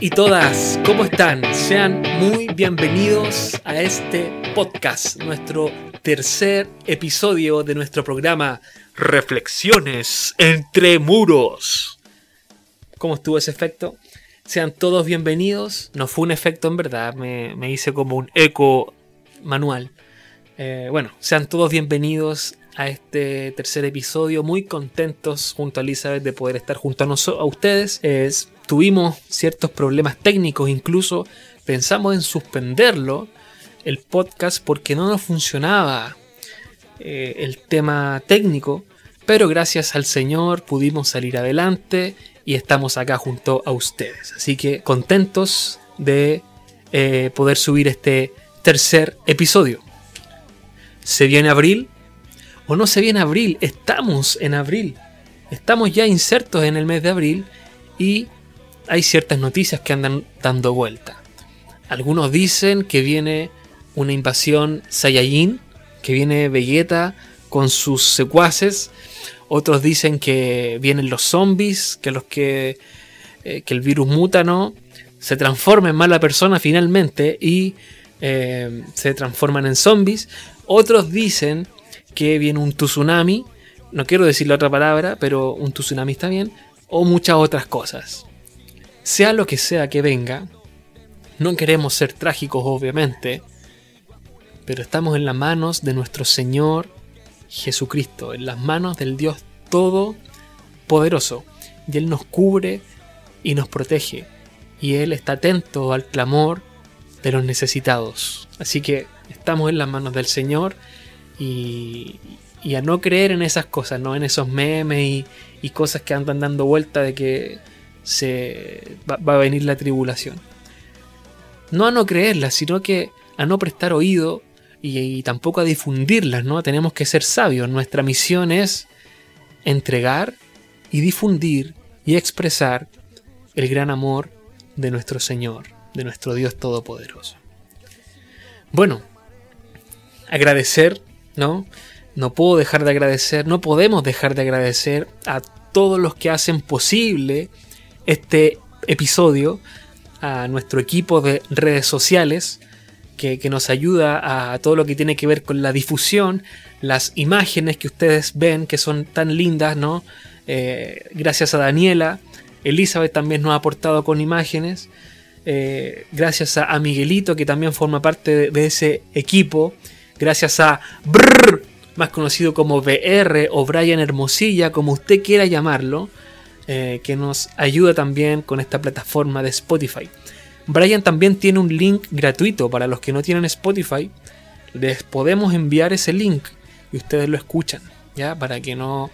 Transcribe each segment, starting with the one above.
Y todas, ¿cómo están? Sean muy bienvenidos a este podcast, nuestro tercer episodio de nuestro programa Reflexiones entre muros. ¿Cómo estuvo ese efecto? Sean todos bienvenidos. No fue un efecto en verdad, me, hice como un eco manual. Eh, bueno, sean todos bienvenidos a este tercer episodio. Muy contentos junto a Elizabeth de poder estar junto a, nosotros, a ustedes. tuvimos ciertos problemas técnicos, incluso pensamos en suspenderlo, el podcast, porque no nos funcionaba eh, el tema técnico. Pero gracias al Señor pudimos salir adelante y estamos acá junto a ustedes. Así que contentos de eh, poder subir este tercer episodio. Se viene abril, o no se viene abril, estamos en abril. Estamos ya insertos en el mes de abril y hay ciertas noticias que andan dando vuelta. Algunos dicen que viene una invasión Saiyajin, que viene Vegeta con sus secuaces otros dicen que vienen los zombies, que los que, eh, que el virus muta, ¿no? Se transforma en mala persona finalmente y eh, se transforman en zombies. Otros dicen que viene un tsunami, no quiero decir la otra palabra, pero un tsunami está bien, o muchas otras cosas. Sea lo que sea que venga, no queremos ser trágicos obviamente, pero estamos en las manos de nuestro Señor Jesucristo, en las manos del Dios Todopoderoso. Y Él nos cubre y nos protege. Y Él está atento al clamor de los necesitados. Así que estamos en las manos del Señor y, a no creer en esas cosas, no en esos memes y, y cosas que andan dando vuelta de que se va, va, a venir la tribulación. No a no creerlas, sino que a no prestar oído y, tampoco a difundirlas, ¿no? Tenemos que ser sabios. Nuestra misión es entregar y difundir y expresar el gran amor de nuestro Señor, de nuestro Dios Todopoderoso. Bueno, agradecer, ¿no? No puedo dejar de agradecer, no podemos dejar de agradecer a todos los que hacen posible este episodio, a nuestro equipo de redes sociales, que, nos ayuda a todo lo que tiene que ver con la difusión, las imágenes que ustedes ven que son tan lindas, ¿no? Eh, gracias a Daniela, Elizabeth también nos ha aportado con imágenes, eh, gracias a, Miguelito que también forma parte de, ese equipo, gracias a Brrr, más conocido como BR o Brian Hermosilla, como usted quiera llamarlo, eh, que nos ayuda también con esta plataforma de Spotify. Brian también tiene un link gratuito para los que no tienen Spotify. Les podemos enviar ese link y ustedes lo escuchan, ¿ya? Para que no,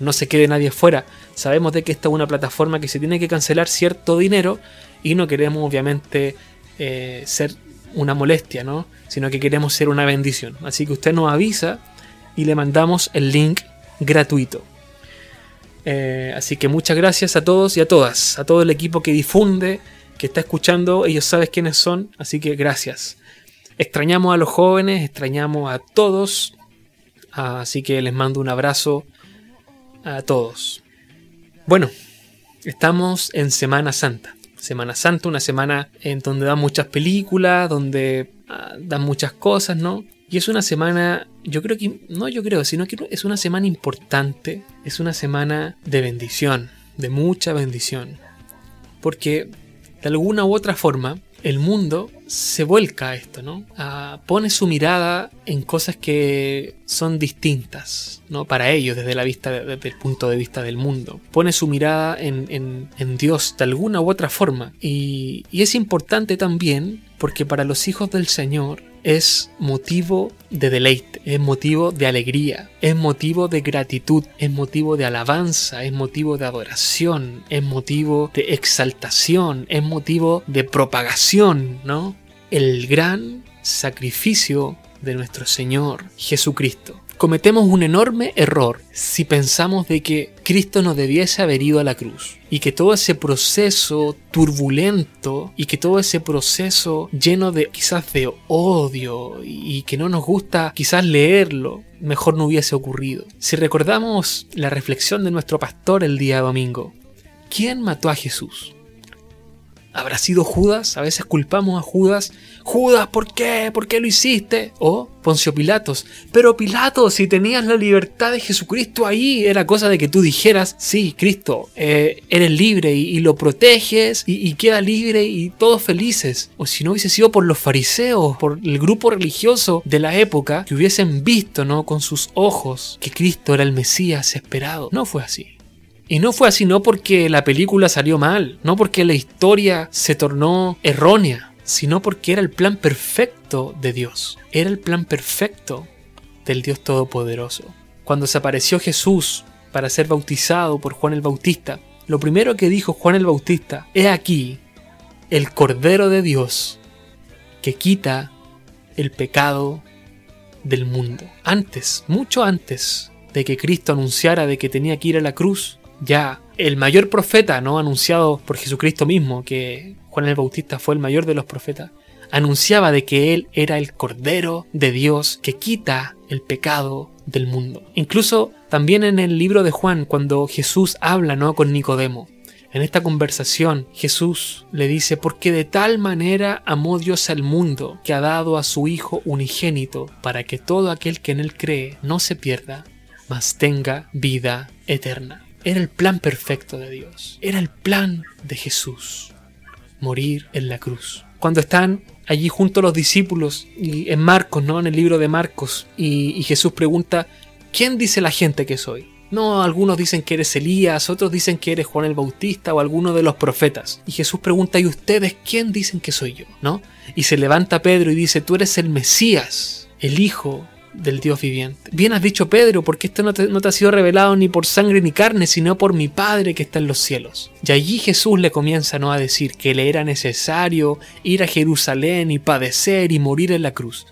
no se quede nadie fuera. Sabemos de que esta es una plataforma que se tiene que cancelar cierto dinero y no queremos obviamente eh, ser una molestia, ¿no? Sino que queremos ser una bendición. Así que usted nos avisa y le mandamos el link gratuito. Eh, así que muchas gracias a todos y a todas, a todo el equipo que difunde que está escuchando, ellos saben quiénes son, así que gracias. Extrañamos a los jóvenes, extrañamos a todos, así que les mando un abrazo a todos. Bueno, estamos en Semana Santa. Semana Santa, una semana en donde dan muchas películas, donde ah, dan muchas cosas, ¿no? Y es una semana, yo creo que, no yo creo, sino que es una semana importante, es una semana de bendición, de mucha bendición. Porque de alguna u otra forma, el mundo se vuelca a esto, ¿no? pone su mirada en cosas que son distintas, ¿no? Para ellos, desde la vista, desde el punto de vista del mundo. Pone su mirada en, Dios de alguna u otra forma. y es importante también porque para los hijos del Señor es motivo de deleite, es motivo de alegría, es motivo de gratitud, es motivo de alabanza, es motivo de adoración, es motivo de exaltación, es motivo de propagación, ¿no? El gran sacrificio de nuestro Señor Jesucristo cometemos un enorme error si pensamos de que Cristo no debiese haber ido a la cruz y que todo ese proceso turbulento y que todo ese proceso lleno de quizás de odio y que no nos gusta quizás leerlo, mejor no hubiese ocurrido. Si recordamos la reflexión de nuestro pastor el día domingo, ¿quién mató a Jesús? ¿Habrá sido Judas? A veces culpamos a Judas. Judas, ¿por qué? ¿Por qué lo hiciste? O Poncio Pilatos. Pero Pilatos, si tenías la libertad de Jesucristo ahí, era cosa de que tú dijeras, sí, Cristo, eh, eres libre y, lo proteges y, y, queda libre y todos felices. O si no hubiese sido por los fariseos, por el grupo religioso de la época, que hubiesen visto, ¿no? Con sus ojos que Cristo era el Mesías esperado. No fue así. Y no fue así no porque la película salió mal, no porque la historia se tornó errónea, sino porque era el plan perfecto de Dios. Era el plan perfecto del Dios Todopoderoso. Cuando se apareció Jesús para ser bautizado por Juan el Bautista, lo primero que dijo Juan el Bautista, he aquí el Cordero de Dios que quita el pecado del mundo. Antes, mucho antes de que Cristo anunciara de que tenía que ir a la cruz, ya el mayor profeta, ¿no? Anunciado por Jesucristo mismo, que Juan el Bautista fue el mayor de los profetas, anunciaba de que él era el Cordero de Dios que quita el pecado del mundo. Incluso también en el libro de Juan, cuando Jesús habla ¿no? con Nicodemo, en esta conversación Jesús le dice, porque de tal manera amó Dios al mundo, que ha dado a su Hijo unigénito, para que todo aquel que en él cree no se pierda, mas tenga vida eterna. Era el plan perfecto de Dios. Era el plan de Jesús. Morir en la cruz. Cuando están allí junto a los discípulos y en Marcos, ¿no? En el libro de Marcos. Y, y Jesús pregunta, ¿quién dice la gente que soy? No, algunos dicen que eres Elías, otros dicen que eres Juan el Bautista o alguno de los profetas. Y Jesús pregunta, ¿y ustedes quién dicen que soy yo? ¿No? Y se levanta Pedro y dice, tú eres el Mesías, el Hijo del Dios viviente. Bien has dicho Pedro, porque esto no te, ha sido revelado ni por sangre ni carne, sino por mi Padre que está en los cielos. Y allí Jesús le comienza ¿no? a decir que le era necesario ir a Jerusalén y padecer y morir en la cruz.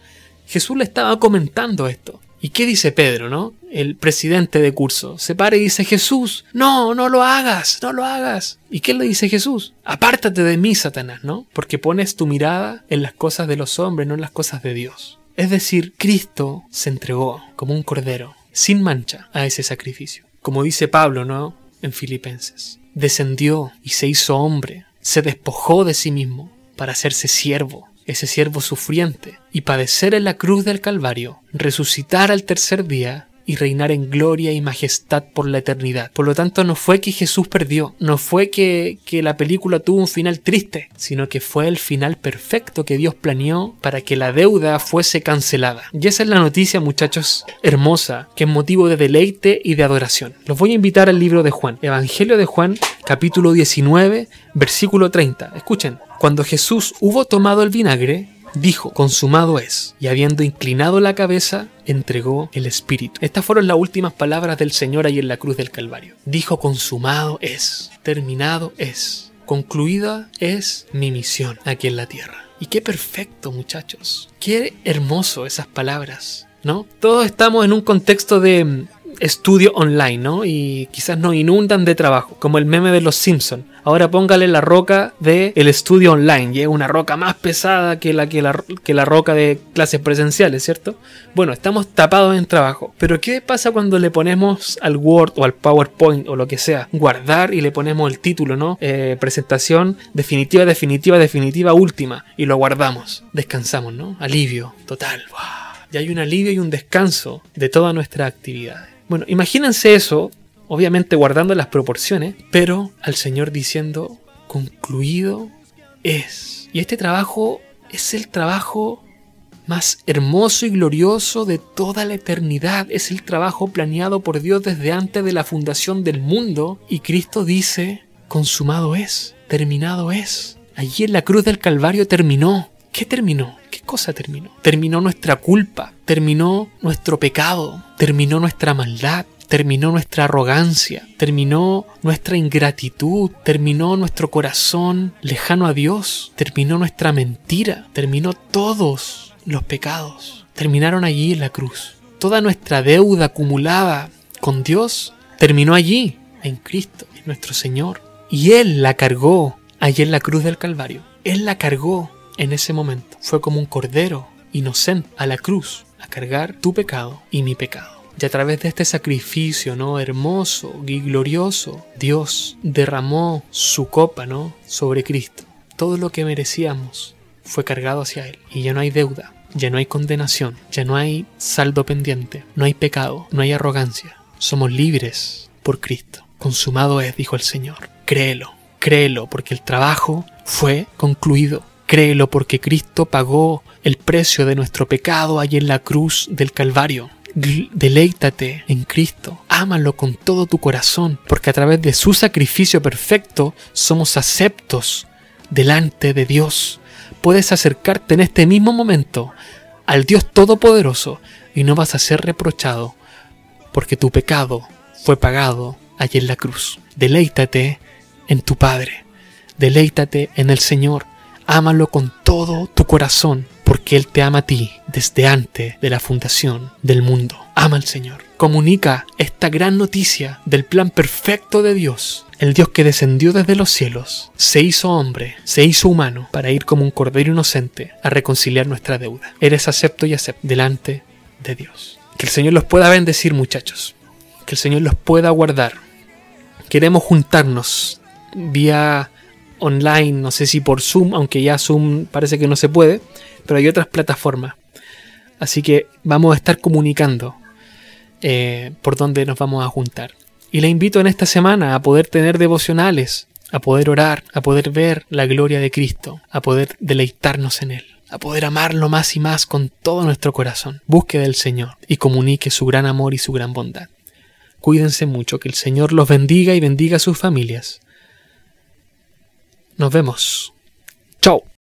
Jesús le estaba comentando esto. ¿Y qué dice Pedro, no? El presidente de curso. Se para y dice, Jesús, no, no lo hagas, no lo hagas. ¿Y qué le dice Jesús? Apártate de mí, Satanás, ¿no? Porque pones tu mirada en las cosas de los hombres, no en las cosas de Dios. Es decir, Cristo se entregó como un cordero, sin mancha, a ese sacrificio. Como dice Pablo, ¿no? En Filipenses. Descendió y se hizo hombre, se despojó de sí mismo para hacerse siervo, ese siervo sufriente, y padecer en la cruz del Calvario, resucitar al tercer día y reinar en gloria y majestad por la eternidad. Por lo tanto, no fue que Jesús perdió, no fue que, que, la película tuvo un final triste, sino que fue el final perfecto que Dios planeó para que la deuda fuese cancelada. Y esa es la noticia, muchachos, hermosa, que es motivo de deleite y de adoración. Los voy a invitar al libro de Juan, Evangelio de Juan, capítulo 19, versículo 30. Escuchen, cuando Jesús hubo tomado el vinagre, dijo, consumado es, y habiendo inclinado la cabeza, entregó el Espíritu. Estas fueron las últimas palabras del Señor ahí en la cruz del Calvario. Dijo, consumado es, terminado es, concluida es mi misión aquí en la tierra. Y qué perfecto, muchachos. Qué hermoso esas palabras, ¿no? Todos estamos en un contexto de estudio online, ¿no? Y quizás nos inundan de trabajo, como el meme de los Simpsons. Ahora póngale la roca de el estudio online, y una roca más pesada que la, que la, que la roca de clases presenciales, ¿cierto? Bueno, estamos tapados en trabajo. Pero ¿qué pasa cuando le ponemos al Word o al PowerPoint o lo que sea, guardar y le ponemos el título, ¿no? Eh, presentación definitiva, definitiva, definitiva, última, y lo guardamos. Descansamos, ¿no? Alivio, total. Y hay un alivio y un descanso de todas nuestras actividades. Bueno, imagínense eso, obviamente guardando las proporciones, pero al Señor diciendo, concluido es. Y este trabajo es el trabajo más hermoso y glorioso de toda la eternidad. Es el trabajo planeado por Dios desde antes de la fundación del mundo. Y Cristo dice, consumado es, terminado es. Allí en la cruz del Calvario terminó. ¿Qué terminó? ¿Qué cosa terminó? Terminó nuestra culpa, terminó nuestro pecado, terminó nuestra maldad, terminó nuestra arrogancia, terminó nuestra ingratitud, terminó nuestro corazón lejano a Dios, terminó nuestra mentira, terminó todos los pecados, terminaron allí en la cruz. Toda nuestra deuda acumulada con Dios terminó allí, en Cristo, en nuestro Señor. Y Él la cargó allí en la cruz del Calvario. Él la cargó en ese momento. Fue como un cordero inocente a la cruz a cargar tu pecado y mi pecado. Y a través de este sacrificio, ¿no? Hermoso y glorioso, Dios derramó su copa, ¿no? Sobre Cristo. todo lo que merecíamos fue cargado hacia Él y ya no hay deuda, ya no hay condenación, ya no hay saldo pendiente, no hay pecado, no hay arrogancia. Somos libres por Cristo. Consumado es, dijo el Señor. Créelo, créelo, porque el trabajo fue concluido. Créelo porque Cristo pagó el precio de nuestro pecado allí en la cruz del Calvario. Deleítate en Cristo, ámalo con todo tu corazón, porque a través de su sacrificio perfecto somos aceptos delante de Dios. Puedes acercarte en este mismo momento al Dios Todopoderoso y no vas a ser reprochado, porque tu pecado fue pagado allí en la cruz. Deleítate en tu Padre, deleítate en el Señor, ámalo con todo tu corazón, porque Él te ama a ti desde antes de la fundación del mundo. Ama al Señor. Comunica esta gran noticia del plan perfecto de Dios. El Dios que descendió desde los cielos, se hizo hombre, se hizo humano, para ir como un cordero inocente a reconciliar nuestra deuda. Eres acepto y acepto delante de Dios. Que el Señor los pueda bendecir, muchachos. Que el Señor los pueda guardar. Queremos juntarnos vía online, no sé si por Zoom, aunque ya Zoom parece que no se puede, pero hay otras plataformas. Así que vamos a estar comunicando eh, por dónde nos vamos a juntar. Y le invito en esta semana a poder tener devocionales, a poder orar, a poder ver la gloria de Cristo, a poder deleitarnos en Él, a poder amarlo más y más con todo nuestro corazón. Busque del Señor y comunique su gran amor y su gran bondad. Cuídense mucho, que el Señor los bendiga y bendiga a sus familias. Nos vemos. Chao.